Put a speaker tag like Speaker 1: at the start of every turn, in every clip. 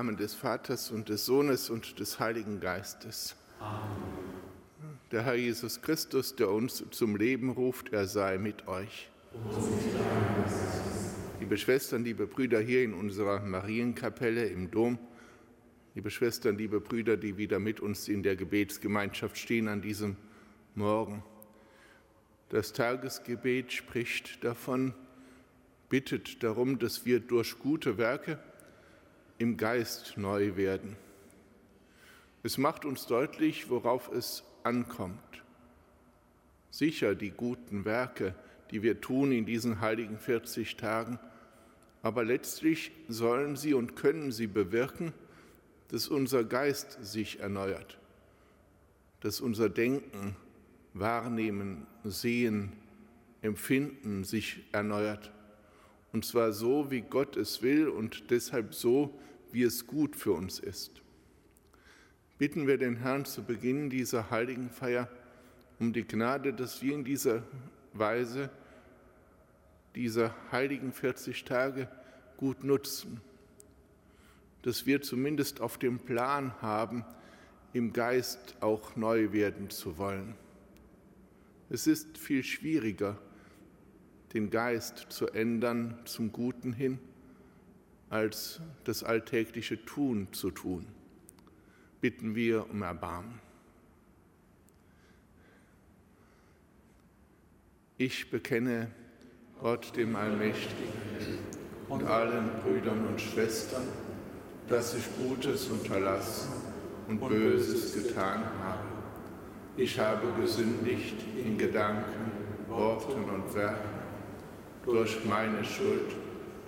Speaker 1: Namen des Vaters und des Sohnes und des Heiligen Geistes. Amen. Der Herr Jesus Christus, der uns zum Leben ruft, er sei mit euch. Liebe Schwestern, liebe Brüder hier in unserer Marienkapelle im Dom, liebe Schwestern, liebe Brüder, die wieder mit uns in der Gebetsgemeinschaft stehen an diesem Morgen. Das Tagesgebet spricht davon, bittet darum, dass wir durch gute Werke im Geist neu werden. Es macht uns deutlich, worauf es ankommt. Sicher die guten Werke, die wir tun in diesen heiligen 40 Tagen, aber letztlich sollen sie und können sie bewirken, dass unser Geist sich erneuert, dass unser Denken, Wahrnehmen, Sehen, Empfinden sich erneuert. Und zwar so, wie Gott es will und deshalb so, wie es gut für uns ist. Bitten wir den Herrn zu Beginn dieser heiligen Feier um die Gnade, dass wir in dieser Weise diese heiligen 40 Tage gut nutzen, dass wir zumindest auf dem Plan haben, im Geist auch neu werden zu wollen. Es ist viel schwieriger, den Geist zu ändern zum Guten hin, als das alltägliche Tun zu tun. Bitten wir um Erbarmen. Ich bekenne Gott dem Allmächtigen und allen Brüdern und Schwestern, dass ich Gutes unterlassen und Böses getan habe. Ich habe gesündigt in Gedanken, Worten und Werken durch meine Schuld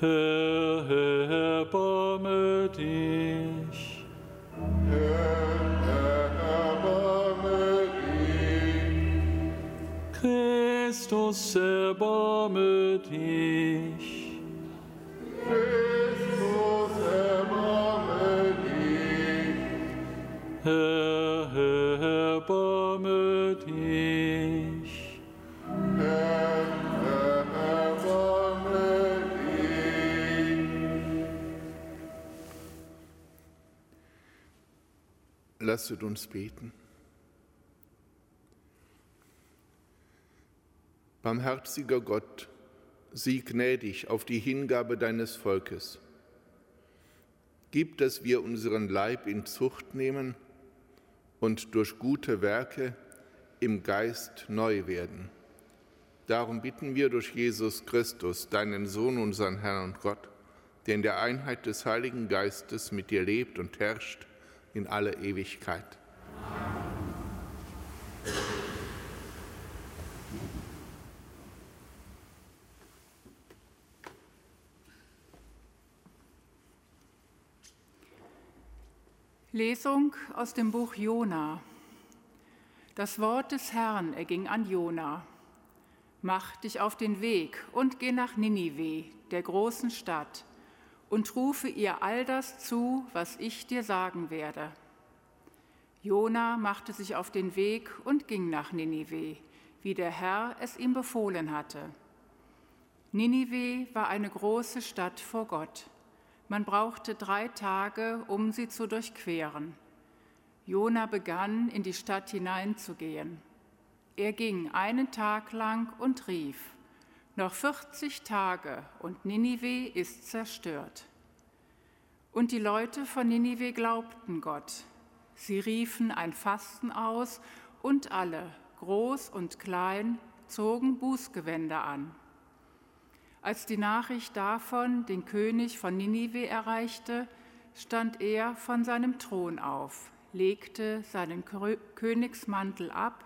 Speaker 2: Herr, erbarme dich. Herr, erbarme dich. Christus, erbarme dich.
Speaker 3: Christus, erbarme dich.
Speaker 2: Herr, erbarme dich.
Speaker 1: Lasset uns beten. Barmherziger Gott, sieh gnädig auf die Hingabe deines Volkes. Gib, dass wir unseren Leib in Zucht nehmen und durch gute Werke im Geist neu werden. Darum bitten wir durch Jesus Christus, deinen Sohn, unseren Herrn und Gott, der in der Einheit des Heiligen Geistes mit dir lebt und herrscht in alle Ewigkeit.
Speaker 4: Lesung aus dem Buch Jona. Das Wort des Herrn erging an Jona. Mach dich auf den Weg und geh nach Ninive, der großen Stadt, und rufe ihr all das zu, was ich dir sagen werde. Jona machte sich auf den Weg und ging nach Ninive, wie der Herr es ihm befohlen hatte. Ninive war eine große Stadt vor Gott. Man brauchte drei Tage, um sie zu durchqueren. Jona begann, in die Stadt hineinzugehen. Er ging einen Tag lang und rief, noch 40 Tage und Ninive ist zerstört. Und die Leute von Ninive glaubten Gott. Sie riefen ein Fasten aus und alle, groß und klein, zogen Bußgewänder an. Als die Nachricht davon den König von Ninive erreichte, stand er von seinem Thron auf, legte seinen Königsmantel ab,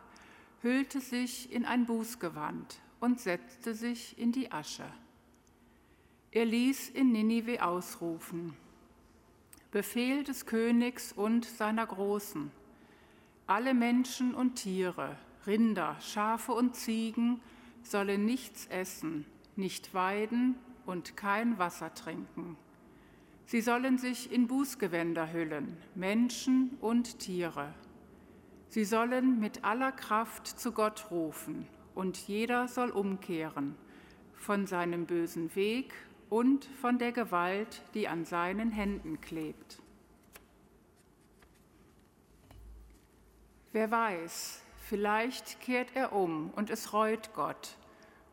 Speaker 4: hüllte sich in ein Bußgewand und setzte sich in die Asche. Er ließ in Ninive ausrufen, Befehl des Königs und seiner Großen, alle Menschen und Tiere, Rinder, Schafe und Ziegen sollen nichts essen, nicht weiden und kein Wasser trinken. Sie sollen sich in Bußgewänder hüllen, Menschen und Tiere. Sie sollen mit aller Kraft zu Gott rufen, und jeder soll umkehren von seinem bösen Weg und von der Gewalt, die an seinen Händen klebt. Wer weiß, vielleicht kehrt er um und es reut Gott,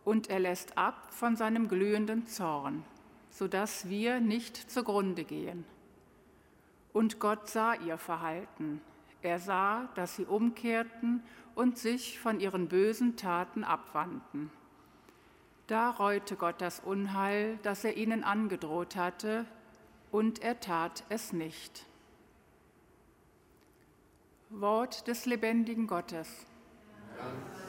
Speaker 4: und er lässt ab von seinem glühenden Zorn, sodass wir nicht zugrunde gehen. Und Gott sah ihr Verhalten. Er sah, dass sie umkehrten und sich von ihren bösen Taten abwandten. Da reute Gott das Unheil, das er ihnen angedroht hatte, und er tat es nicht. Wort des lebendigen Gottes. Dank.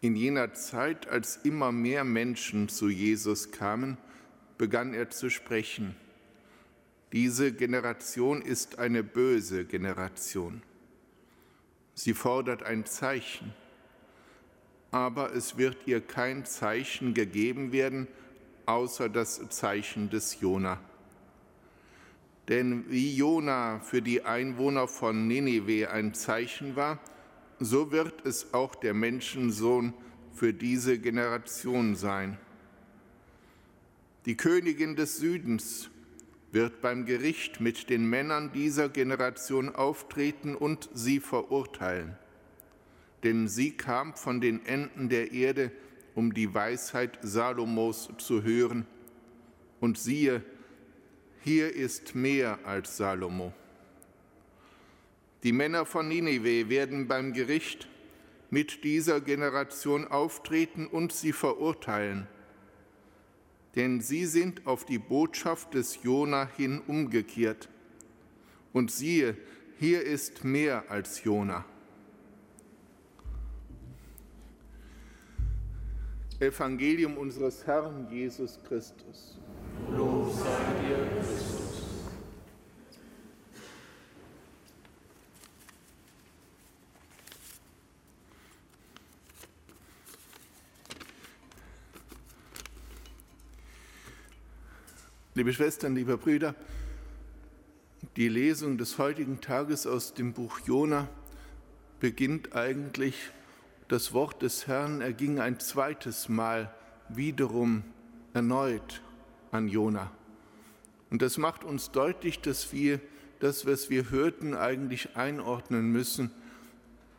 Speaker 1: In jener Zeit, als immer mehr Menschen zu Jesus kamen, begann er zu sprechen. Diese Generation ist eine böse Generation. Sie fordert ein Zeichen aber es wird ihr kein Zeichen gegeben werden, außer das Zeichen des Jona. Denn wie Jona für die Einwohner von Ninive ein Zeichen war, so wird es auch der Menschensohn für diese Generation sein. Die Königin des Südens wird beim Gericht mit den Männern dieser Generation auftreten und sie verurteilen denn sie kam von den Enden der Erde, um die Weisheit Salomos zu hören. Und siehe, hier ist mehr als Salomo. Die Männer von Ninive werden beim Gericht mit dieser Generation auftreten und sie verurteilen. Denn sie sind auf die Botschaft des Jona hin umgekehrt. Und siehe, hier ist mehr als Jona. Evangelium unseres Herrn Jesus Christus.
Speaker 2: Lob sei dir, Christus.
Speaker 1: Liebe Schwestern, liebe Brüder, die Lesung des heutigen Tages aus dem Buch Jona beginnt eigentlich das Wort des Herrn erging ein zweites Mal wiederum erneut an Jona. Und das macht uns deutlich, dass wir das, was wir hörten, eigentlich einordnen müssen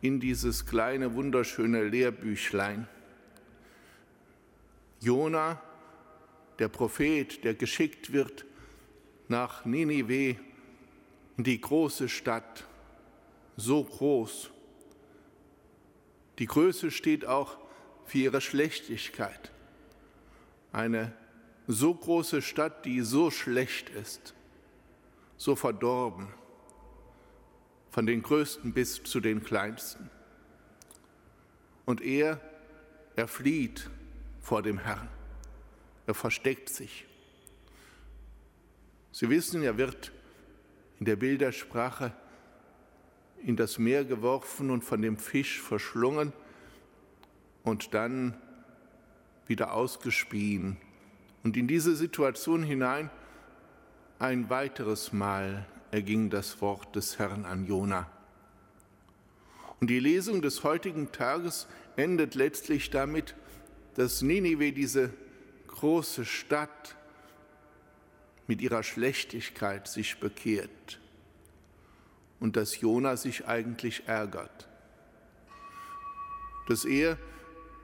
Speaker 1: in dieses kleine, wunderschöne Lehrbüchlein. Jona, der Prophet, der geschickt wird nach Ninive, in die große Stadt, so groß, die Größe steht auch für ihre Schlechtigkeit. Eine so große Stadt, die so schlecht ist, so verdorben, von den Größten bis zu den Kleinsten. Und er, er flieht vor dem Herrn, er versteckt sich. Sie wissen, er wird in der Bildersprache in das Meer geworfen und von dem Fisch verschlungen und dann wieder ausgespien. Und in diese Situation hinein ein weiteres Mal erging das Wort des Herrn an Jona. Und die Lesung des heutigen Tages endet letztlich damit, dass Ninive, diese große Stadt, mit ihrer Schlechtigkeit sich bekehrt und dass Jona sich eigentlich ärgert. Dass er,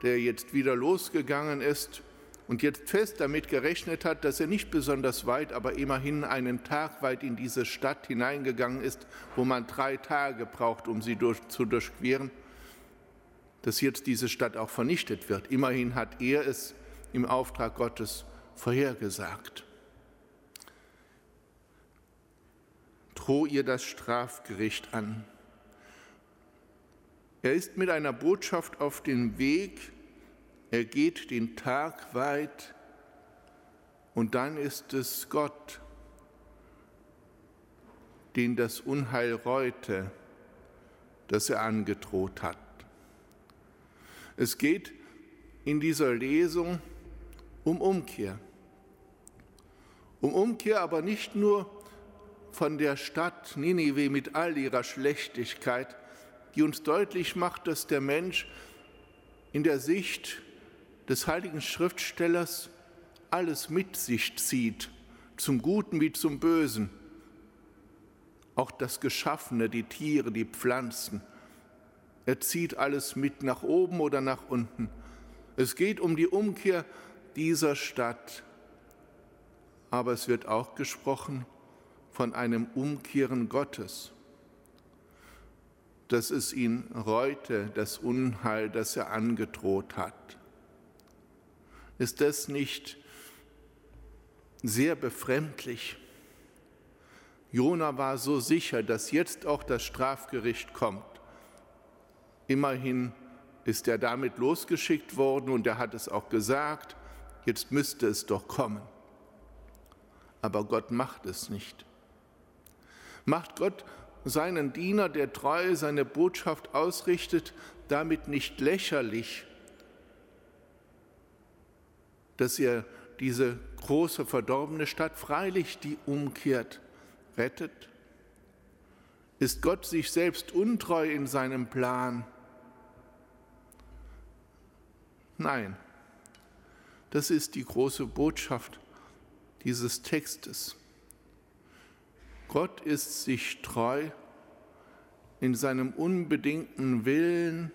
Speaker 1: der jetzt wieder losgegangen ist und jetzt fest damit gerechnet hat, dass er nicht besonders weit, aber immerhin einen Tag weit in diese Stadt hineingegangen ist, wo man drei Tage braucht, um sie durch, zu durchqueren, dass jetzt diese Stadt auch vernichtet wird. Immerhin hat er es im Auftrag Gottes vorhergesagt. droh ihr das Strafgericht an. Er ist mit einer Botschaft auf dem Weg, er geht den Tag weit und dann ist es Gott, den das Unheil reute, das er angedroht hat. Es geht in dieser Lesung um Umkehr. Um Umkehr aber nicht nur von der Stadt Ninive mit all ihrer Schlechtigkeit, die uns deutlich macht, dass der Mensch in der Sicht des heiligen Schriftstellers alles mit sich zieht, zum Guten wie zum Bösen. Auch das Geschaffene, die Tiere, die Pflanzen. Er zieht alles mit nach oben oder nach unten. Es geht um die Umkehr dieser Stadt. Aber es wird auch gesprochen von einem Umkehren Gottes, dass es ihn reute, das Unheil, das er angedroht hat. Ist das nicht sehr befremdlich? Jona war so sicher, dass jetzt auch das Strafgericht kommt. Immerhin ist er damit losgeschickt worden und er hat es auch gesagt, jetzt müsste es doch kommen. Aber Gott macht es nicht macht Gott seinen Diener, der treu seine Botschaft ausrichtet, damit nicht lächerlich, dass er diese große verdorbene Stadt freilich, die umkehrt, rettet? Ist Gott sich selbst untreu in seinem Plan? Nein, das ist die große Botschaft dieses Textes. Gott ist sich treu in seinem unbedingten Willen,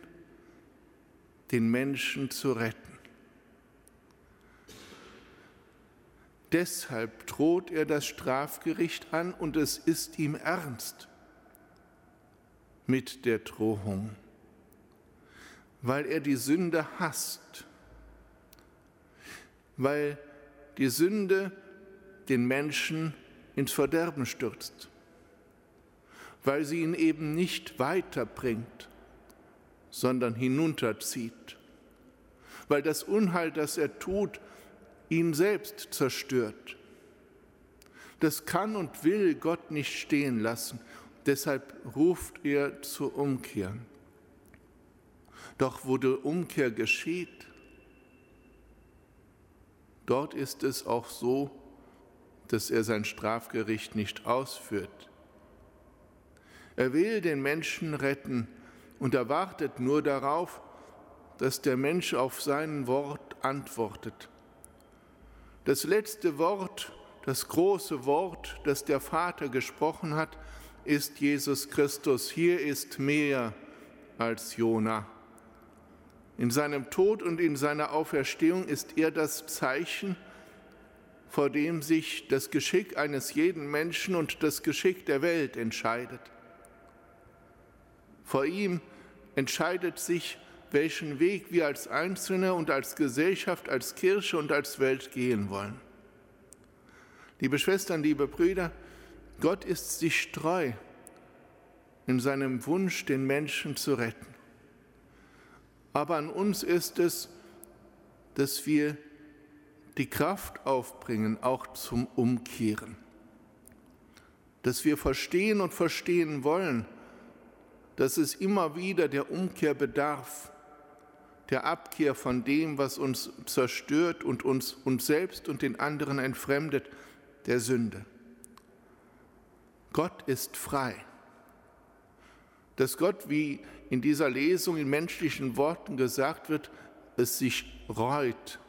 Speaker 1: den Menschen zu retten. Deshalb droht er das Strafgericht an und es ist ihm ernst mit der Drohung. weil er die Sünde hasst, weil die Sünde den Menschen ins Verderben stürzt, weil sie ihn eben nicht weiterbringt, sondern hinunterzieht, weil das Unheil, das er tut, ihn selbst zerstört. Das kann und will Gott nicht stehen lassen. Deshalb ruft er zur Umkehr. Doch wo die Umkehr geschieht, dort ist es auch so, dass er sein Strafgericht nicht ausführt. Er will den Menschen retten und er wartet nur darauf, dass der Mensch auf sein Wort antwortet. Das letzte Wort, das große Wort, das der Vater gesprochen hat, ist Jesus Christus. Hier ist mehr als Jona. In seinem Tod und in seiner Auferstehung ist er das Zeichen, vor dem sich das Geschick eines jeden Menschen und das Geschick der Welt entscheidet. Vor ihm entscheidet sich, welchen Weg wir als Einzelne und als Gesellschaft, als Kirche und als Welt gehen wollen. Liebe Schwestern, liebe Brüder, Gott ist sich treu in seinem Wunsch, den Menschen zu retten. Aber an uns ist es, dass wir die Kraft aufbringen, auch zum Umkehren. Dass wir verstehen und verstehen wollen, dass es immer wieder der Umkehr bedarf, der Abkehr von dem, was uns zerstört und uns, uns selbst und den anderen entfremdet, der Sünde. Gott ist frei. Dass Gott, wie in dieser Lesung in menschlichen Worten gesagt wird, es sich reut,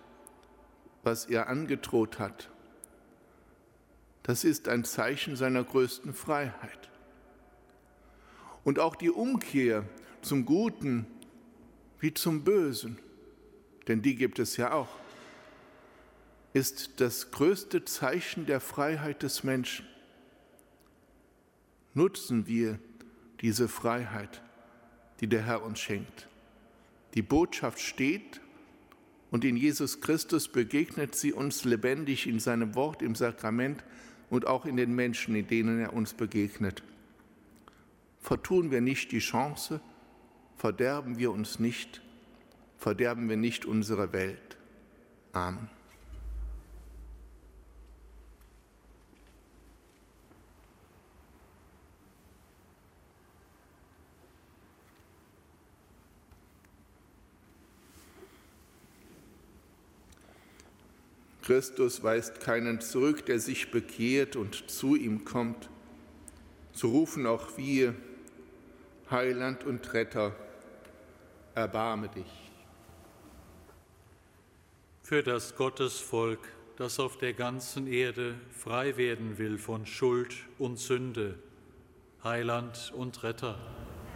Speaker 1: was er angedroht hat. Das ist ein Zeichen seiner größten Freiheit. Und auch die Umkehr zum Guten wie zum Bösen, denn die gibt es ja auch, ist das größte Zeichen der Freiheit des Menschen. Nutzen wir diese Freiheit die der Herr uns schenkt. Die Botschaft steht und in Jesus Christus begegnet sie uns lebendig in seinem Wort, im Sakrament und auch in den Menschen, in denen er uns begegnet. Vertun wir nicht die Chance, verderben wir uns nicht, verderben wir nicht unsere Welt. Amen. Christus weist keinen zurück, der sich bekehrt und zu ihm kommt. So rufen auch wir, Heiland und Retter, erbarme dich.
Speaker 2: Für das Gottesvolk, das auf der ganzen Erde frei werden will von Schuld und Sünde, Heiland und Retter,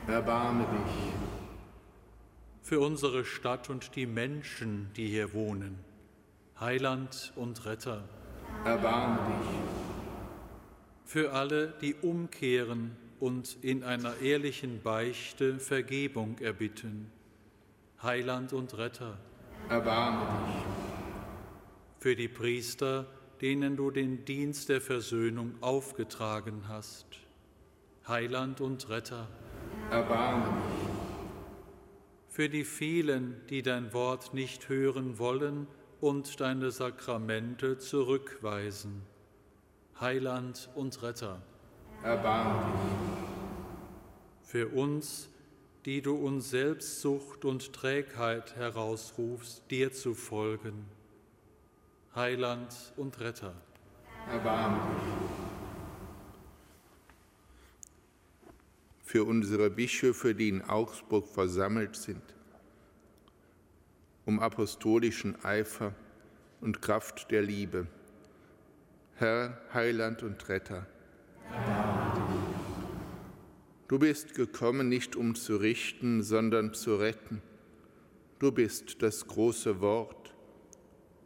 Speaker 1: erbarme dich.
Speaker 2: Für unsere Stadt und die Menschen, die hier wohnen, Heiland und Retter.
Speaker 1: Erbarme dich.
Speaker 2: Für alle, die umkehren und in einer ehrlichen Beichte Vergebung erbitten. Heiland und Retter.
Speaker 1: Erbarme dich.
Speaker 2: Für die Priester, denen du den Dienst der Versöhnung aufgetragen hast. Heiland und Retter.
Speaker 1: Erbarme dich.
Speaker 2: Für die vielen, die dein Wort nicht hören wollen und deine Sakramente zurückweisen. Heiland und Retter.
Speaker 1: Erbarm dich.
Speaker 2: Für uns, die du uns Selbstsucht und Trägheit herausrufst, dir zu folgen. Heiland und Retter.
Speaker 1: Erbarm dich. Für unsere Bischöfe, die in Augsburg versammelt sind, um apostolischen Eifer und Kraft der Liebe. Herr, Heiland und Retter. Du bist gekommen, nicht um zu richten, sondern zu retten. Du bist das große Wort,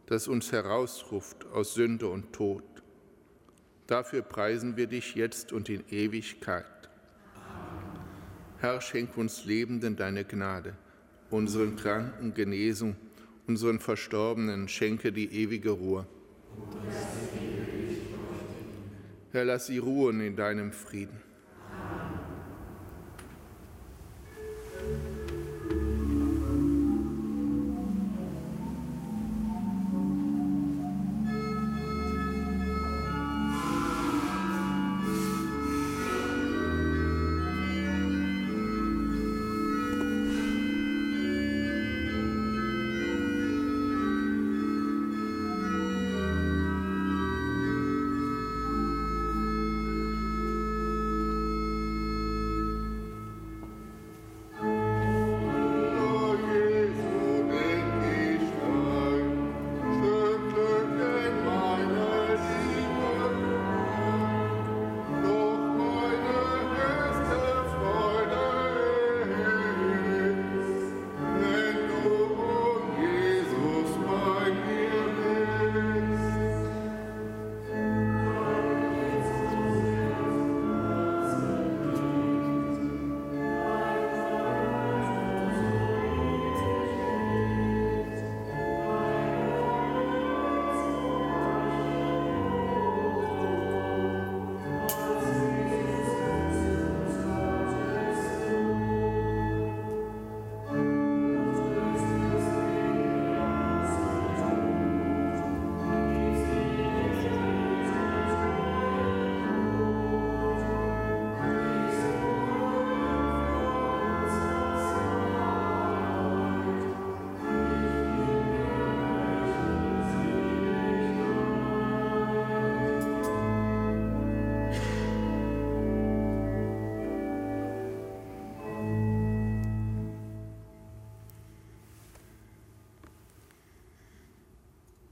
Speaker 1: das uns herausruft aus Sünde und Tod. Dafür preisen wir dich jetzt und in Ewigkeit. Herr, schenk uns Lebenden deine Gnade unseren Kranken Genesung, unseren Verstorbenen schenke die ewige Ruhe. Herr, lass sie ruhen in deinem Frieden.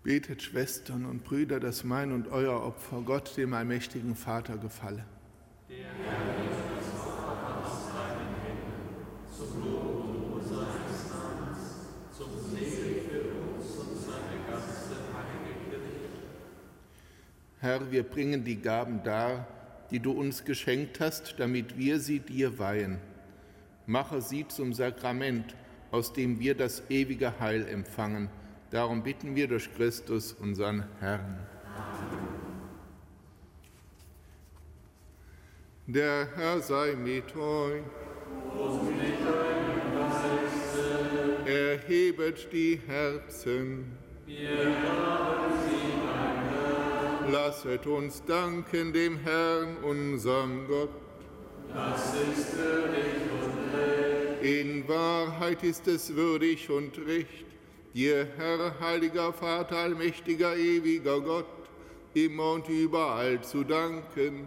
Speaker 1: Betet, Schwestern und Brüder, dass mein und euer Opfer Gott, dem allmächtigen Vater, gefalle. Herr, wir bringen die Gaben dar, die du uns geschenkt hast, damit wir sie dir weihen. Mache sie zum Sakrament, aus dem wir das ewige Heil empfangen Darum bitten wir durch Christus, unseren Herrn. Der Herr sei mit euch. Erhebet die Herzen. Lasset uns danken dem Herrn, unserem Gott.
Speaker 3: Das ist würdig und recht.
Speaker 1: In Wahrheit ist es würdig und recht dir, Herr, heiliger Vater, allmächtiger, ewiger Gott, immer und überall zu danken.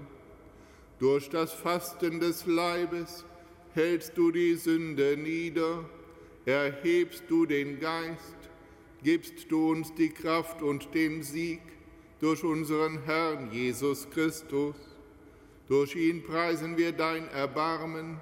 Speaker 1: Durch das Fasten des Leibes hältst du die Sünde nieder, erhebst du den Geist, gibst du uns die Kraft und den Sieg durch unseren Herrn Jesus Christus. Durch ihn preisen wir dein Erbarmen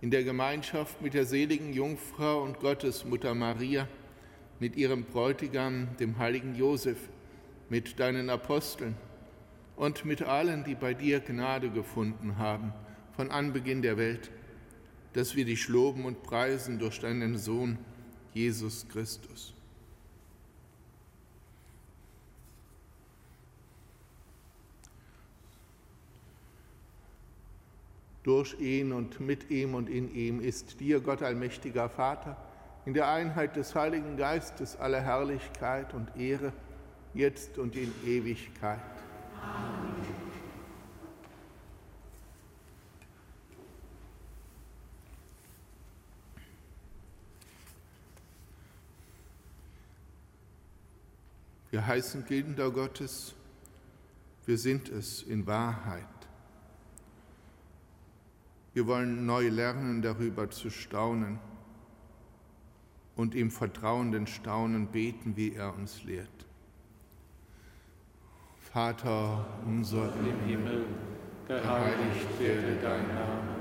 Speaker 1: in der Gemeinschaft mit der seligen Jungfrau und Gottesmutter Maria, mit ihrem Bräutigam, dem heiligen Josef, mit deinen Aposteln und mit allen, die bei dir Gnade gefunden haben von Anbeginn der Welt, dass wir dich loben und preisen durch deinen Sohn, Jesus Christus. Durch ihn und mit ihm und in ihm ist dir, Gott allmächtiger Vater, in der Einheit des Heiligen Geistes alle Herrlichkeit und Ehre, jetzt und in Ewigkeit. Amen. Wir heißen Kinder Gottes, wir sind es in Wahrheit. Wir wollen neu lernen, darüber zu staunen und im vertrauenden Staunen beten, wie er uns lehrt. Vater unser im Himmel, geheiligt werde dein Name,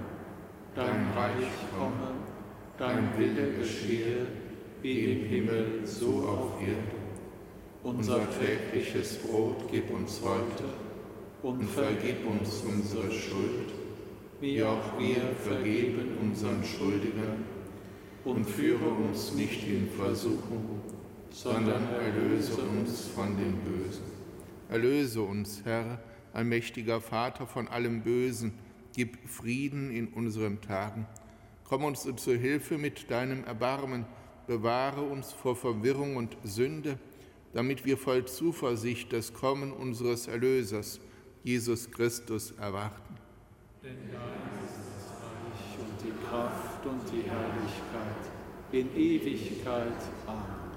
Speaker 1: dein Reich komme, dein Wille geschehe, wie im Himmel, so auf Erden. Unser tägliches Brot gib uns heute und vergib uns unsere Schuld wie auch wir vergeben unseren Schuldigern, und führe uns nicht in Versuchung, sondern erlöse uns von dem Bösen. Erlöse uns, Herr, allmächtiger Vater, von allem Bösen, gib Frieden in unseren Tagen. Komm uns zur Hilfe mit deinem Erbarmen, bewahre uns vor Verwirrung und Sünde, damit wir voll Zuversicht das Kommen unseres Erlösers, Jesus Christus, erwarten.
Speaker 2: Denn dein ist das Reich und die Kraft und die Herrlichkeit in Ewigkeit. Amen.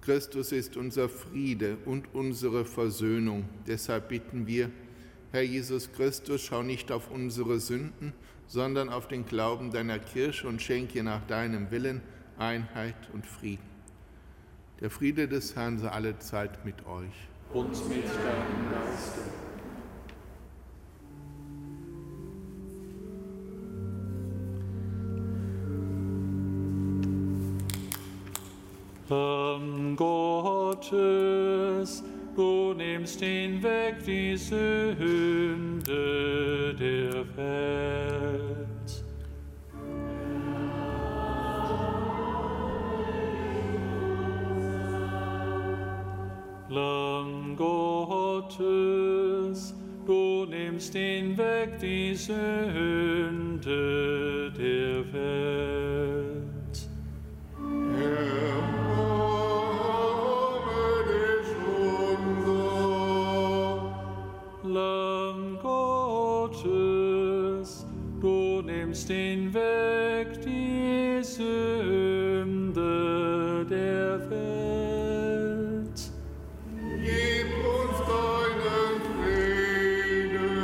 Speaker 1: Christus ist unser Friede und unsere Versöhnung. Deshalb bitten wir, Herr Jesus Christus, schau nicht auf unsere Sünden, sondern auf den Glauben deiner Kirche und schenke nach deinem Willen Einheit und Frieden. Der Friede des Herrn sei alle Zeit mit euch.
Speaker 2: Und mit deinem Geiste. Lamm Gottes, du nimmst hinweg die Sünde der Welt. Lamm Gottes, du nimmst hinweg die Sünde nimmst hinweg die Sünde der Welt.
Speaker 1: Gib uns deinen Frieden.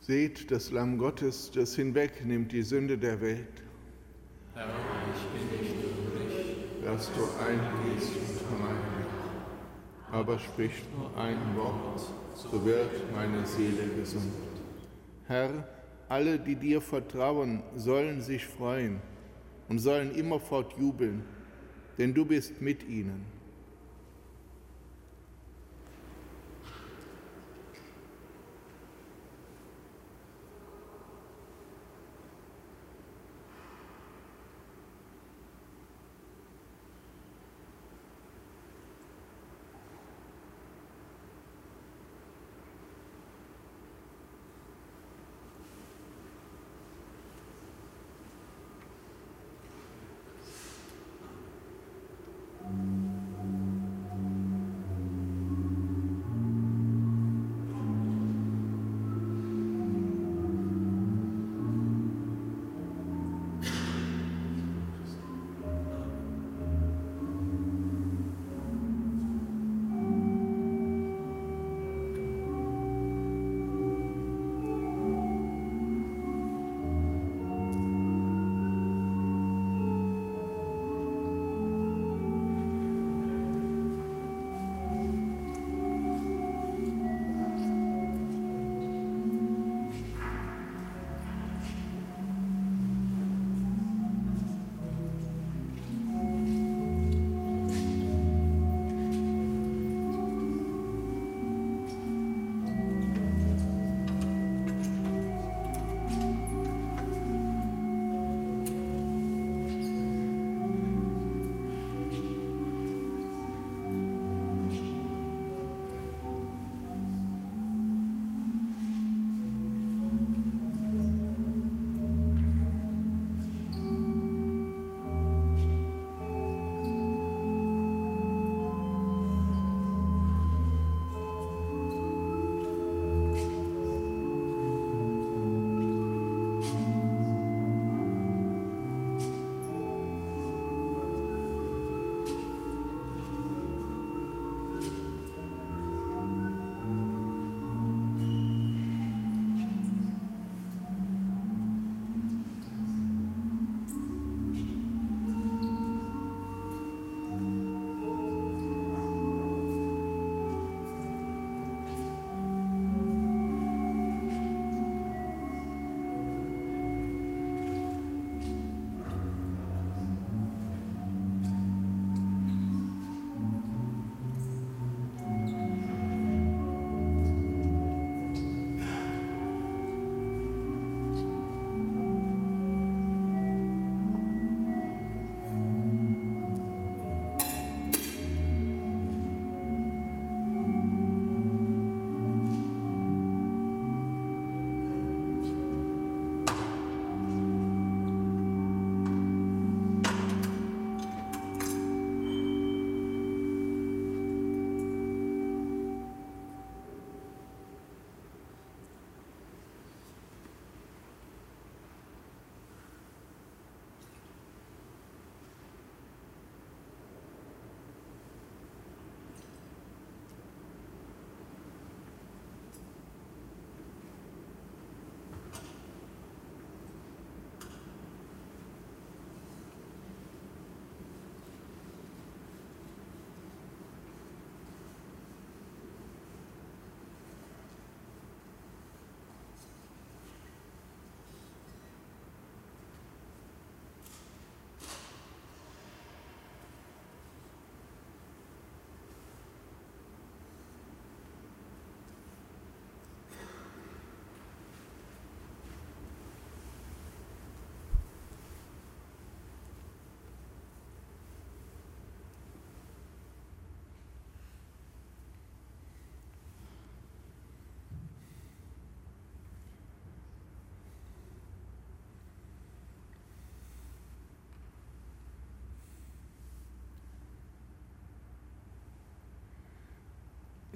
Speaker 1: Seht das Lamm Gottes, das hinwegnimmt die Sünde der Welt.
Speaker 3: Herr, ich bin nicht
Speaker 1: dass du eingehst unter mein Dach. Aber sprich nur ein Wort, so wird meine Seele gesund. Herr, alle, die dir vertrauen, sollen sich freuen und sollen immerfort jubeln, denn du bist mit ihnen.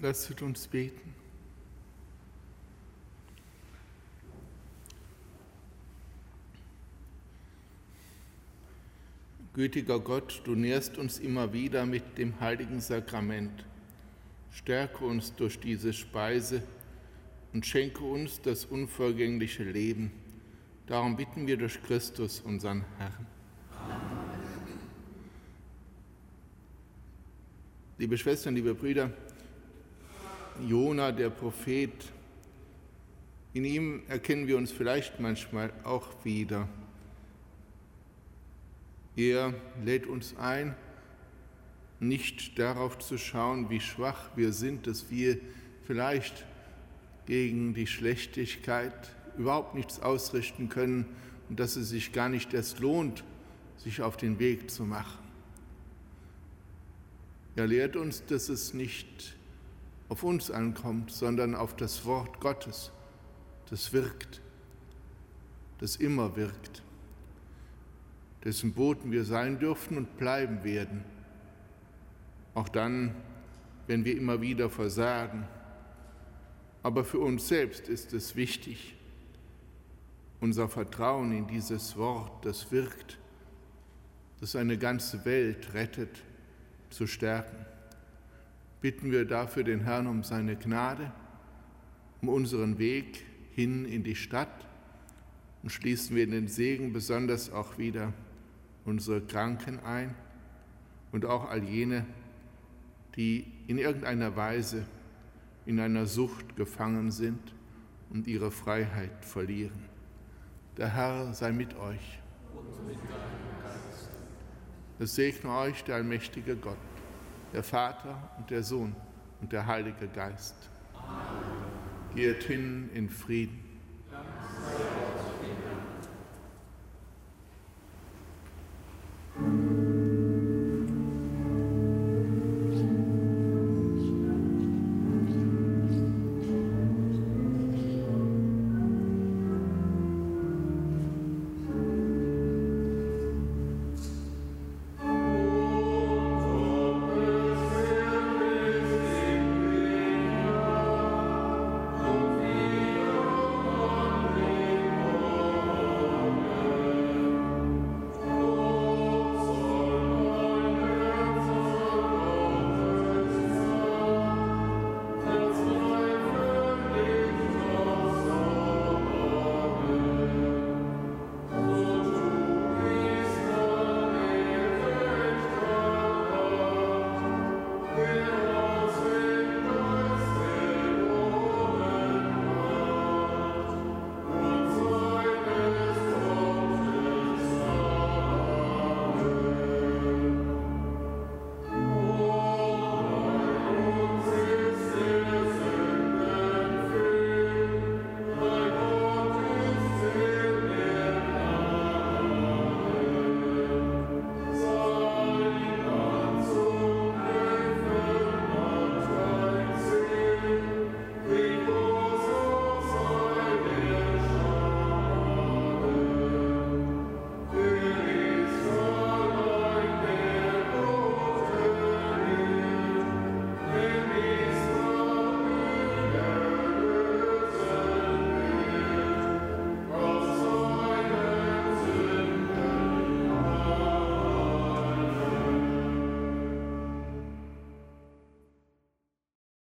Speaker 1: Lasst uns beten. Gütiger Gott, du nährst uns immer wieder mit dem heiligen Sakrament. Stärke uns durch diese Speise und schenke uns das unvergängliche Leben. Darum bitten wir durch Christus, unseren Herrn. Liebe Schwestern, liebe Brüder, Jona, der Prophet, in ihm erkennen wir uns vielleicht manchmal auch wieder. Er lädt uns ein, nicht darauf zu schauen, wie schwach wir sind, dass wir vielleicht gegen die Schlechtigkeit überhaupt nichts ausrichten können und dass es sich gar nicht erst lohnt, sich auf den Weg zu machen. Er lehrt uns, dass es nicht auf uns ankommt, sondern auf das Wort Gottes, das wirkt, das immer wirkt, dessen Boten wir sein dürfen und bleiben werden, auch dann, wenn wir immer wieder versagen. Aber für uns selbst ist es wichtig, unser Vertrauen in dieses Wort, das wirkt, das eine ganze Welt rettet, zu stärken. Bitten wir dafür den Herrn um seine Gnade, um unseren Weg hin in die Stadt und schließen wir in den Segen besonders auch wieder unsere Kranken ein und auch all jene, die in irgendeiner Weise in einer Sucht gefangen sind und ihre Freiheit verlieren. Der Herr sei mit euch. Und mit deinem Geist. Es segne euch der allmächtige Gott, der Vater und der Sohn und der Heilige Geist. Amen. Geht hin in Frieden.